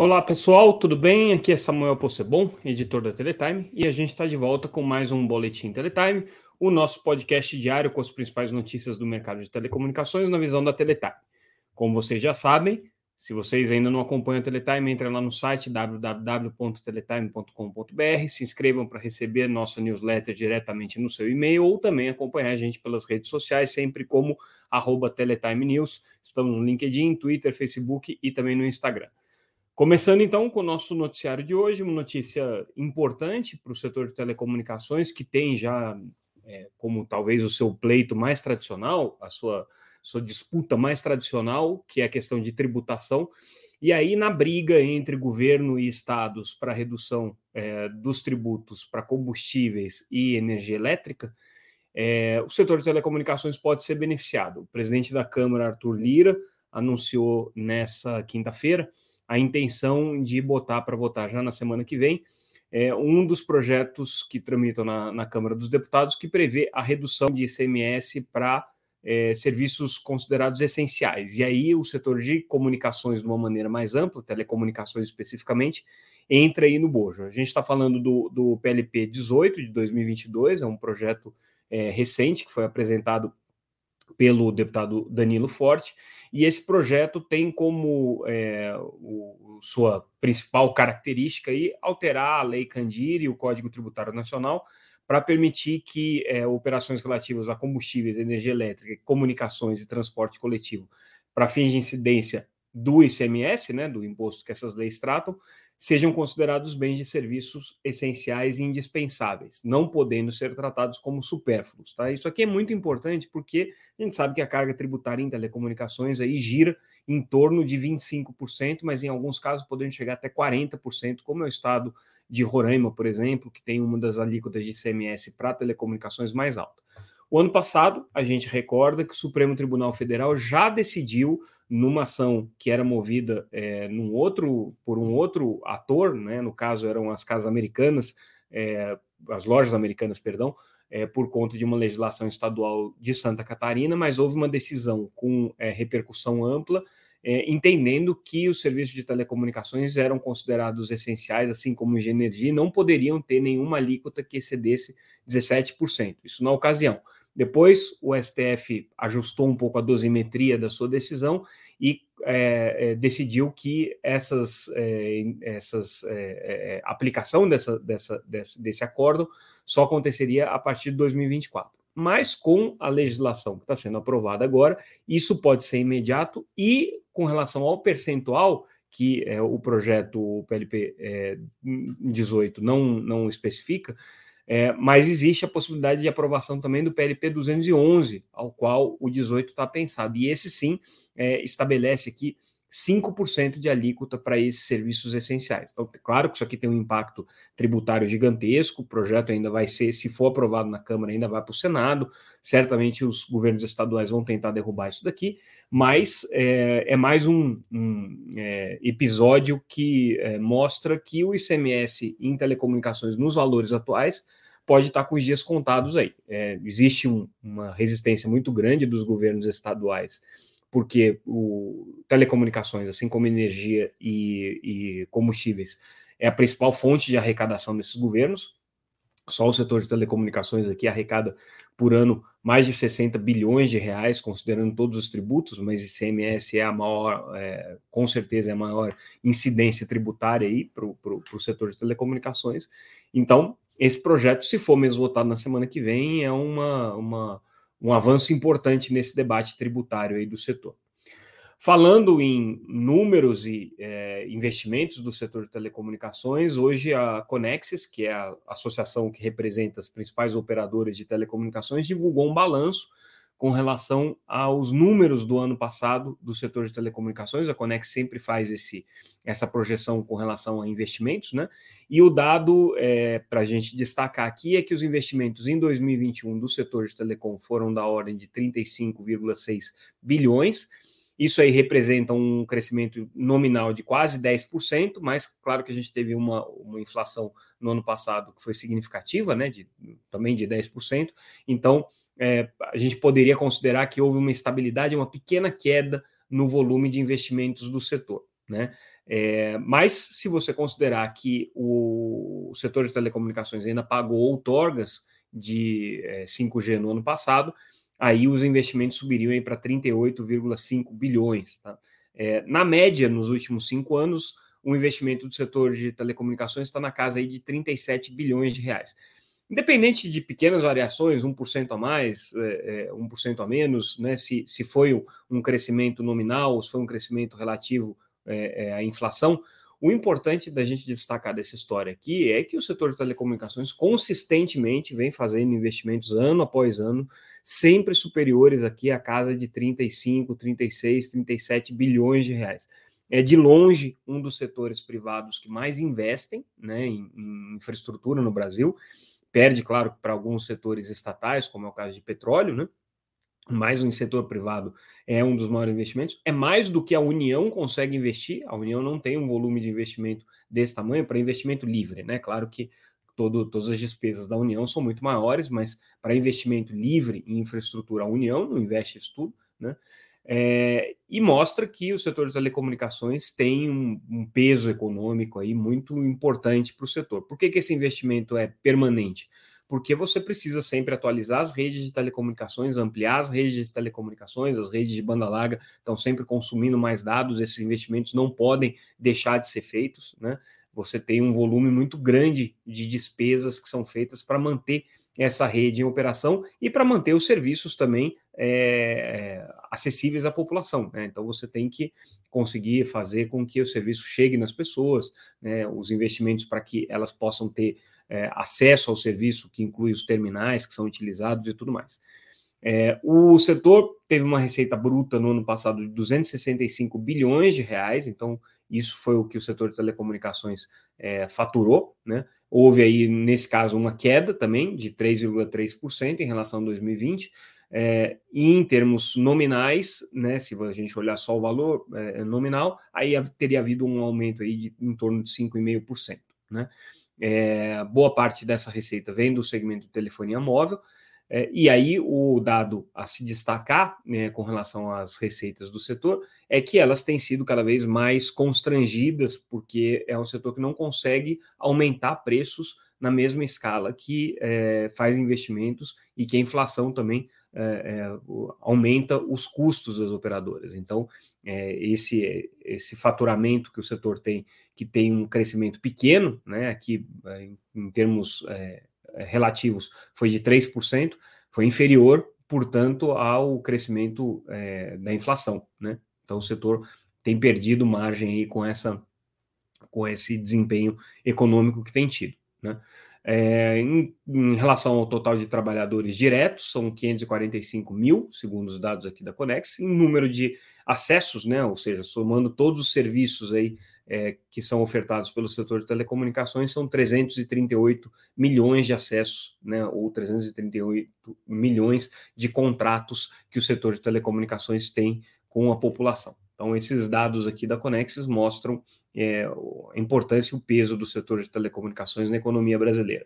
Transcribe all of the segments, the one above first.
Olá pessoal, tudo bem? Aqui é Samuel Possebon, editor da Teletime, e a gente está de volta com mais um Boletim Teletime, o nosso podcast diário com as principais notícias do mercado de telecomunicações na visão da Teletime. Como vocês já sabem, se vocês ainda não acompanham a Teletime, entrem lá no site www.teletime.com.br, se inscrevam para receber nossa newsletter diretamente no seu e-mail ou também acompanhar a gente pelas redes sociais, sempre como arroba Teletime News. Estamos no LinkedIn, Twitter, Facebook e também no Instagram. Começando então com o nosso noticiário de hoje, uma notícia importante para o setor de telecomunicações, que tem já é, como talvez o seu pleito mais tradicional, a sua, sua disputa mais tradicional, que é a questão de tributação. E aí, na briga entre governo e estados para redução é, dos tributos para combustíveis e energia elétrica, é, o setor de telecomunicações pode ser beneficiado. O presidente da Câmara, Arthur Lira, anunciou nessa quinta-feira a intenção de botar para votar já na semana que vem é um dos projetos que tramitam na, na Câmara dos Deputados que prevê a redução de ICMS para é, serviços considerados essenciais. E aí o setor de comunicações, de uma maneira mais ampla, telecomunicações especificamente, entra aí no bojo. A gente está falando do, do, PLP 18 de 2022, é um projeto é, recente que foi apresentado pelo deputado Danilo Forte, e esse projeto tem como é, o, sua principal característica aí, alterar a Lei Candir e o Código Tributário Nacional para permitir que é, operações relativas a combustíveis, energia elétrica, comunicações e transporte coletivo para fins de incidência do ICMS, né, do imposto que essas leis tratam, sejam considerados bens de serviços essenciais e indispensáveis, não podendo ser tratados como supérfluos. Tá? Isso aqui é muito importante porque a gente sabe que a carga tributária em telecomunicações aí gira em torno de 25%, mas em alguns casos podendo chegar até 40%, como é o estado de Roraima, por exemplo, que tem uma das alíquotas de ICMS para telecomunicações mais alta. O ano passado, a gente recorda que o Supremo Tribunal Federal já decidiu numa ação que era movida é, num outro, por um outro ator, né, no caso eram as casas americanas, é, as lojas americanas, perdão, é, por conta de uma legislação estadual de Santa Catarina, mas houve uma decisão com é, repercussão ampla, é, entendendo que os serviços de telecomunicações eram considerados essenciais, assim como de energia, e não poderiam ter nenhuma alíquota que excedesse 17%. Isso na ocasião. Depois, o STF ajustou um pouco a dosimetria da sua decisão e é, é, decidiu que essas, é, essas é, é, é, aplicação dessa, dessa, desse, desse acordo só aconteceria a partir de 2024. Mas com a legislação que está sendo aprovada agora, isso pode ser imediato e com relação ao percentual que o projeto PLP 18 não, não especifica, é, mas existe a possibilidade de aprovação também do PLP 211, ao qual o 18 está pensado. E esse sim é, estabelece aqui 5% de alíquota para esses serviços essenciais. Então, claro que isso aqui tem um impacto tributário gigantesco, o projeto ainda vai ser, se for aprovado na Câmara, ainda vai para o Senado, certamente os governos estaduais vão tentar derrubar isso daqui, mas é, é mais um, um é, episódio que é, mostra que o ICMS em telecomunicações, nos valores atuais, pode estar com os dias contados aí. É, existe um, uma resistência muito grande dos governos estaduais, porque o telecomunicações, assim como energia e, e combustíveis, é a principal fonte de arrecadação desses governos. Só o setor de telecomunicações aqui arrecada por ano mais de 60 bilhões de reais, considerando todos os tributos, mas ICMS é a maior, é, com certeza é a maior incidência tributária aí para o setor de telecomunicações. Então, esse projeto, se for mesmo votado na semana que vem, é uma, uma, um avanço importante nesse debate tributário aí do setor. Falando em números e é, investimentos do setor de telecomunicações, hoje a Conexis, que é a associação que representa as principais operadoras de telecomunicações, divulgou um balanço com relação aos números do ano passado do setor de telecomunicações. A Conex sempre faz esse, essa projeção com relação a investimentos, né? E o dado é, para a gente destacar aqui é que os investimentos em 2021 do setor de telecom foram da ordem de 35,6 bilhões. Isso aí representa um crescimento nominal de quase 10%, mas claro que a gente teve uma, uma inflação no ano passado que foi significativa, né? De, também de 10%. Então, é, a gente poderia considerar que houve uma estabilidade, uma pequena queda no volume de investimentos do setor. Né? É, mas se você considerar que o, setor de telecomunicações ainda pagou outorgas de é, 5G no ano passado, aí os investimentos subiriam para 38,5 bilhões. Tá? É, na média, nos últimos cinco anos, o investimento do setor de telecomunicações está na casa aí de 37 bilhões de reais. Independente de pequenas variações, 1% a mais, é, 1% é, a menos, né, se, se foi um crescimento nominal ou se foi um crescimento relativo é, é, à inflação, o importante da gente destacar dessa história aqui é que o setor de telecomunicações consistentemente vem fazendo investimentos ano após ano, sempre superiores aqui à casa de 35, 36, 37 bilhões de reais. É de longe um dos setores privados que mais investem né, em, em infraestrutura no Brasil perde, claro, para alguns setores estatais, como é o caso de petróleo, né? Mas no setor privado é um dos maiores investimentos. É mais do que a União consegue investir. A União não tem um volume de investimento desse tamanho para investimento livre, né? Claro que todo, todas as despesas da União são muito maiores, mas para investimento livre em infraestrutura, a União não investe isso tudo, né? É, e mostra que o setor de telecomunicações tem um, um peso econômico aí muito importante para o setor. Por que, que esse investimento é permanente? Porque você precisa sempre atualizar as redes de telecomunicações, ampliar as redes de telecomunicações, as redes de banda larga estão sempre consumindo mais dados, esses investimentos não podem deixar de ser feitos, né? Você tem um volume muito grande de despesas que são feitas para manter essa rede em operação e para manter os serviços também é, acessíveis à população. Né? Então você tem que conseguir fazer com que o serviço chegue nas pessoas, né? os investimentos para que elas possam ter é, acesso ao serviço, que inclui os terminais que são utilizados e tudo mais. É, o setor teve uma receita bruta no ano passado de 265 bilhões de reais, então isso foi o que o setor de telecomunicações é, faturou, né? Houve aí, nesse caso, uma queda também de 3,3% em relação a 2020. É, e em termos nominais, né, se a gente olhar só o valor é, nominal, aí teria havido um aumento aí de em torno de 5,5%. Né? É, boa parte dessa receita vem do segmento de telefonia móvel, é, e aí, o dado a se destacar né, com relação às receitas do setor é que elas têm sido cada vez mais constrangidas, porque é um setor que não consegue aumentar preços na mesma escala que é, faz investimentos e que a inflação também é, é aumenta os custos das operadoras. Então, é, esse, esse faturamento que o setor tem, que tem um crescimento pequeno, né, aqui é, em, termos relativos foi de 3%, foi inferior, portanto, ao crescimento é, da inflação. Né? Então, o setor tem perdido margem aí com, essa, com esse desempenho econômico que tem tido. Né? É, em, em, relação ao total de trabalhadores diretos, são 545 mil, segundo os dados aqui da Conex, em número de acessos, né, ou seja, somando todos os serviços aí é, que são ofertados pelo setor de telecomunicações, são 338 milhões de acessos, né, ou 338 milhões de contratos que o setor de telecomunicações tem com a população. Então, esses dados aqui da Conexis mostram é, a importância e o peso do setor de telecomunicações na economia brasileira.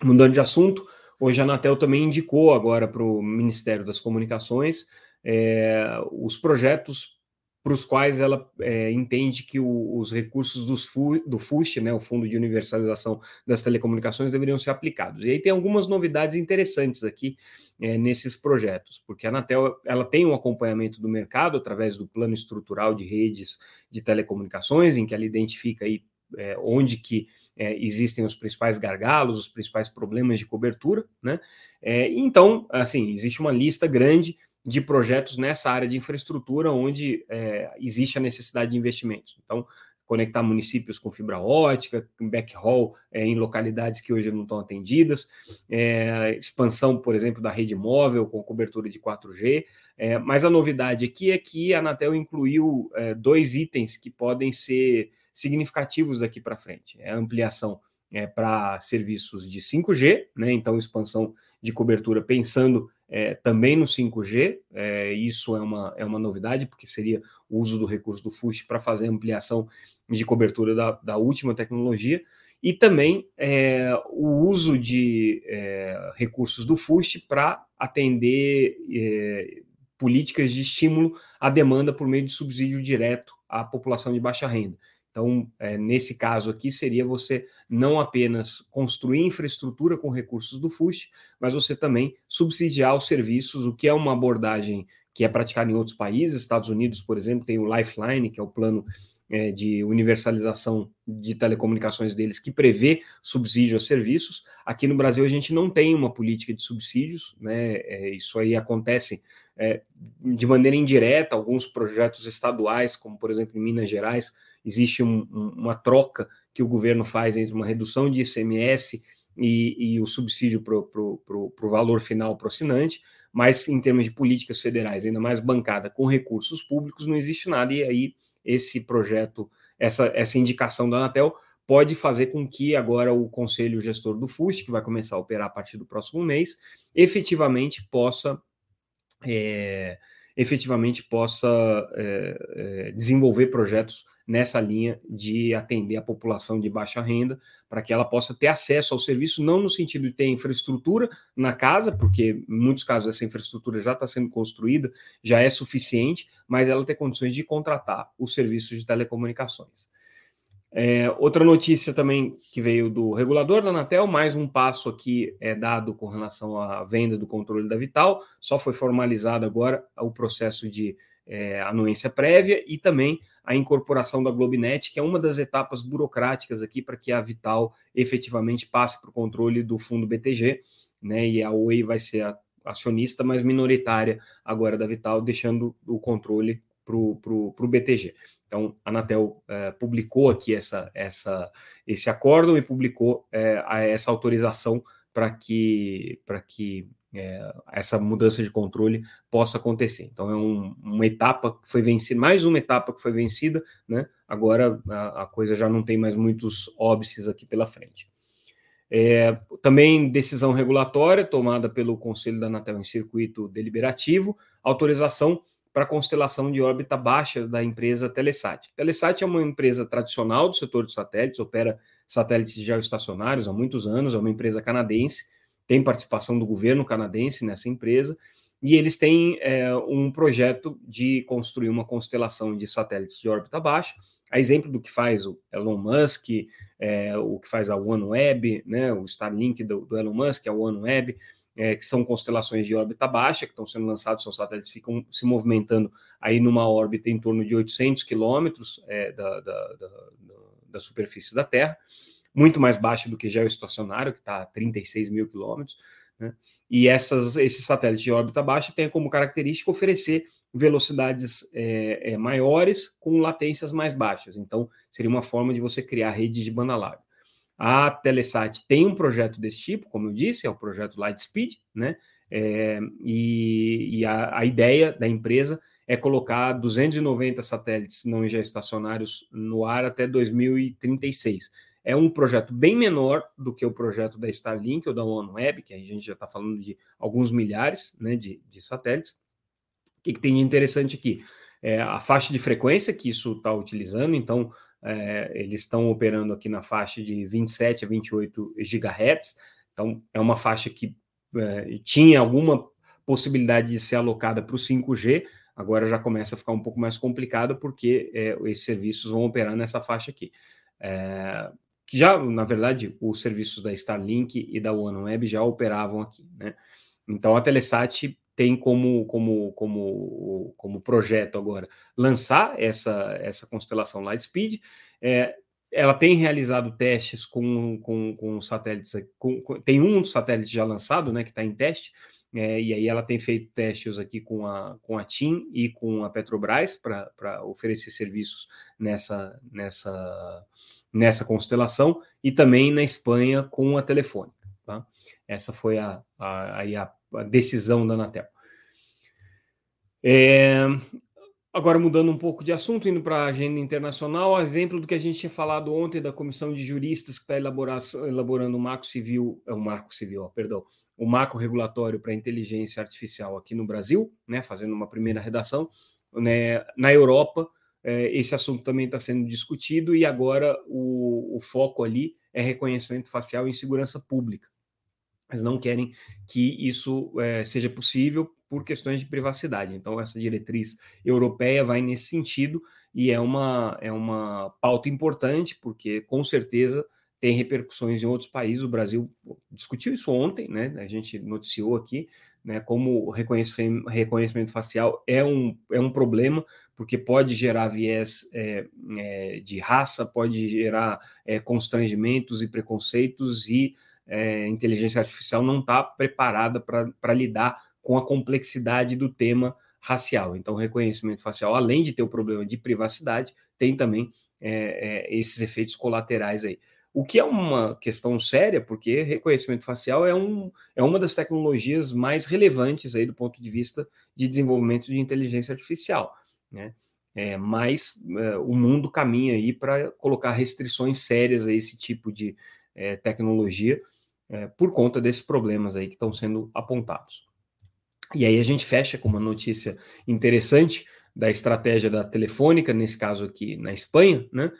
Mudando de assunto, hoje a Anatel também indicou agora para o Ministério das Comunicações é, os projetos para os quais ela é, entende que o, os recursos dos FU, do FUSH, né, o Fundo de Universalização das Telecomunicações, deveriam ser aplicados. E aí tem algumas novidades interessantes aqui é, nesses projetos, porque a Anatel ela tem um acompanhamento do mercado através do Plano Estrutural de Redes de Telecomunicações, em que ela identifica aí é, onde que é, existem os principais gargalos, os principais problemas de cobertura, né? É, então, assim, existe uma lista grande de projetos nessa área de infraestrutura onde é, existe a necessidade de investimentos. Então, conectar municípios com fibra ótica, backhaul é, em localidades que hoje não estão atendidas, é, expansão, por exemplo, da rede móvel com cobertura de 4G. É, mas a novidade aqui é que a Anatel incluiu é, dois itens que podem ser significativos daqui para frente: é a ampliação é, para serviços de 5G, né? Então, expansão de cobertura pensando é, também no 5G, é, isso é uma, é uma novidade, porque seria o uso do recurso do FUSH para fazer ampliação de cobertura da, da última tecnologia, e também é, o uso de é, recursos do FUSH para atender é, políticas de estímulo à demanda por meio de subsídio direto à população de baixa renda. Então, é, nesse caso aqui, seria você não apenas construir infraestrutura com recursos do FUST, mas você também subsidiar os serviços, o que é uma abordagem que é praticada em outros países. Estados Unidos, por exemplo, tem o Lifeline, que é o plano é, de universalização de telecomunicações deles, que prevê subsídio a serviços. Aqui no Brasil, a gente não tem uma política de subsídios, né? É, isso aí acontece de maneira indireta, alguns projetos estaduais, como por exemplo em Minas Gerais, existe um, um, uma troca que o governo faz entre uma redução de ICMS e, e o subsídio para o valor final para o assinante, mas em termos de políticas federais, ainda mais bancada com recursos públicos, não existe nada, e aí esse projeto, essa, essa indicação da Anatel pode fazer com que agora o conselho gestor do FUST, que vai começar a operar a partir do próximo mês, efetivamente possa é, efetivamente possa é, é, desenvolver projetos nessa linha de atender a população de baixa renda, para que ela possa ter acesso ao serviço, não no sentido de ter infraestrutura na casa, porque em muitos casos essa infraestrutura já está sendo construída, já é suficiente, mas ela ter condições de contratar os serviços de telecomunicações. É, outra notícia também que veio do regulador da Anatel, mais um passo aqui é dado com relação à venda do controle da Vital, só foi formalizado agora o processo de é, anuência prévia e também a incorporação da Globinet, que é uma das etapas burocráticas aqui para que a Vital efetivamente passe para o controle do fundo BTG, né? E a Oi vai ser a acionista, mas minoritária agora da Vital, deixando o controle para o BTG. Então, a Anatel é, publicou aqui essa, essa, esse acordo e publicou é, essa autorização para que, que é, essa mudança de controle possa acontecer. Então, é um, uma etapa que foi vencida, mais uma etapa que foi vencida, né? Agora a, a coisa já não tem mais muitos óbices aqui pela frente. É, também decisão regulatória tomada pelo Conselho da Anatel em circuito deliberativo, autorização para a constelação de órbita baixa da empresa Telesat. Telesat é uma empresa tradicional do setor de satélites, opera satélites geoestacionários há muitos anos, é uma empresa canadense, tem participação do governo canadense nessa empresa, e eles têm é, um projeto de construir uma constelação de satélites de órbita baixa, a exemplo do que faz o Elon Musk, é, o que faz a OneWeb, né, o Starlink do, do Elon Musk, a OneWeb, é, que são constelações de órbita baixa, que estão sendo lançados, são satélites que ficam se movimentando aí numa órbita em torno de 800 quilômetros é, da, da, da, da, superfície da Terra, muito mais baixa do que geoestacionário, que está a 36 mil quilômetros. Né? E essas, esses satélites de órbita baixa têm como característica oferecer velocidades é, é, maiores com latências mais baixas. Então, seria uma forma de você criar redes de banda larga. A Telesat tem um projeto desse tipo, como eu disse, é o projeto Lightspeed, né? É, e, e a, a, ideia da empresa é colocar 290 satélites não geoestacionários no ar até 2036. É um projeto bem menor do que o projeto da Starlink ou da OneWeb, que a gente já está falando de alguns milhares né, de, de satélites. O que, que tem de interessante aqui? É a faixa de frequência que isso está utilizando, então é, eles estão operando aqui na faixa de 27 a 28 GHz, então é uma faixa que é, tinha alguma possibilidade de ser alocada para o 5G, agora já começa a ficar um pouco mais complicado porque é, esses serviços vão operar nessa faixa aqui. É, já, na verdade, os serviços da Starlink e da OneWeb já operavam aqui, né? Então a Telesat tem como, como, como, como projeto agora lançar essa, essa constelação Lightspeed. É, ela tem realizado testes com, com, com satélites, com, com, tem um satélite já lançado, né, que está em teste, é, e aí ela tem feito testes aqui com a, com a TIM e com a Petrobras para oferecer serviços nessa, nessa, nessa constelação, e também na Espanha com a Telefônica. Tá? Essa foi a, a, a, a decisão da Anatel. É, agora, mudando um pouco de assunto, indo para a agenda internacional, exemplo do que a gente tinha falado ontem da comissão de juristas que está elaborando o marco civil, é o marco civil, ó, perdão, o marco regulatório para inteligência artificial aqui no Brasil, né, fazendo uma primeira redação. Né, na Europa, é, esse assunto também está sendo discutido e agora o, o foco ali é reconhecimento facial em segurança pública. Mas não querem que isso é, seja possível por questões de privacidade. Então, essa diretriz europeia vai nesse sentido e é uma, é uma pauta importante, porque com certeza tem repercussões em outros países. O Brasil discutiu isso ontem, né? A gente noticiou aqui, né? Como o reconhecimento, reconhecimento facial é um, é um problema, porque pode gerar viés é, é, de raça, pode gerar é, constrangimentos e preconceitos, e é, inteligência artificial não está preparada para lidar com a complexidade do tema racial. Então, o reconhecimento facial, além de ter o problema de privacidade, tem também é, é, esses efeitos colaterais aí. O que é uma questão séria, porque reconhecimento facial é, um, é uma das tecnologias mais relevantes aí do ponto de vista de desenvolvimento de inteligência artificial, né? É, mas é, o mundo caminha aí para colocar restrições sérias a esse tipo de é, tecnologia é, por conta desses problemas aí que estão sendo apontados. E aí a gente fecha com uma notícia interessante da estratégia da Telefônica, nesse caso aqui na Espanha, né?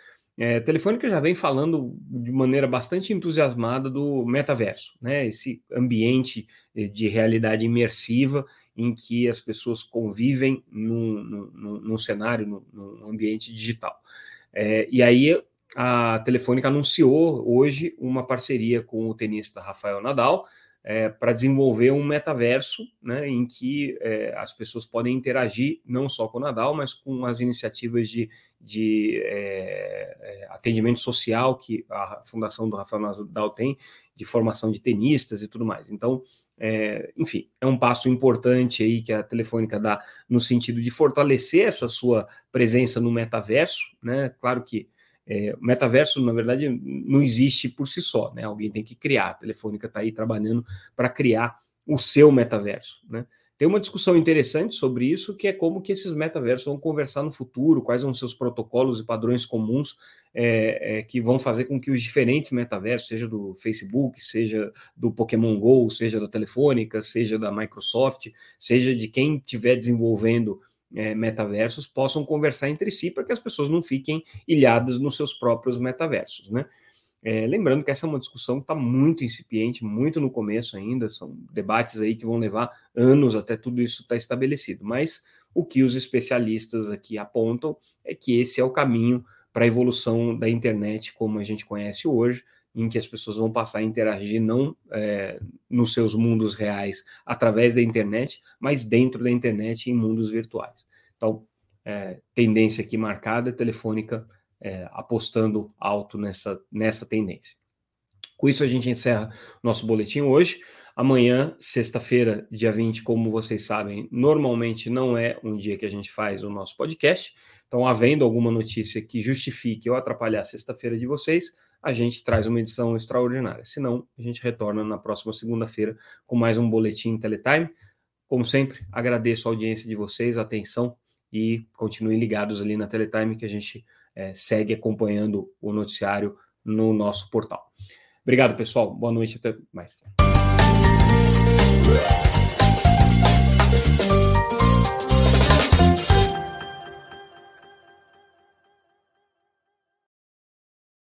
É, a Telefônica já vem falando de maneira bastante entusiasmada do metaverso, né? Esse ambiente de realidade imersiva em que as pessoas convivem num, num, num cenário, num, num, ambiente digital. É, e aí a Telefônica anunciou hoje uma parceria com o tenista Rafael Nadal, é, para desenvolver um metaverso né, em que é, as pessoas podem interagir não só com o Nadal, mas com as iniciativas de, de é, é atendimento social que a Fundação do Rafael Nadal tem, de formação de tenistas e tudo mais. Então, é, enfim, é um passo importante aí que a Telefônica dá no sentido de fortalecer essa sua presença no metaverso, né? Claro que é, o metaverso, na verdade, não existe por si só, né? Alguém tem que criar. A Telefônica está aí trabalhando para criar o seu metaverso, né? Tem uma discussão interessante sobre isso, que é como que esses metaversos vão conversar no futuro, quais vão ser os protocolos e padrões comuns é, é, que vão fazer com que os diferentes metaversos, seja do Facebook, seja do Pokémon GO, seja da Telefônica, seja da Microsoft, seja de quem estiver desenvolvendo é, metaversos possam conversar entre si para que as pessoas não fiquem ilhadas nos seus próprios metaversos, né? É, lembrando que essa é uma discussão que está muito incipiente, muito no começo ainda, são debates aí que vão levar anos até tudo isso estar tá estabelecido. Mas o que os especialistas aqui apontam é que esse é o caminho para a evolução da internet como a gente conhece hoje, em que as pessoas vão passar a interagir não é, nos seus mundos reais através da internet, mas dentro da internet em mundos virtuais. Então, é, tendência aqui marcada, telefônica é, apostando alto nessa, nessa tendência. Com isso, a gente encerra nosso boletim hoje. Amanhã, sexta-feira, dia 20, como vocês sabem, normalmente não é um dia que a gente faz o nosso podcast. Então, havendo alguma notícia que justifique ou atrapalhar a sexta-feira de vocês, a gente traz uma edição extraordinária. Se não, a gente retorna na próxima segunda-feira com mais um boletim Teletime. Como sempre, agradeço a audiência de vocês, a atenção e continuem ligados ali na Teletime que a gente é, segue acompanhando o noticiário no nosso portal. Obrigado, pessoal. Boa noite, até mais.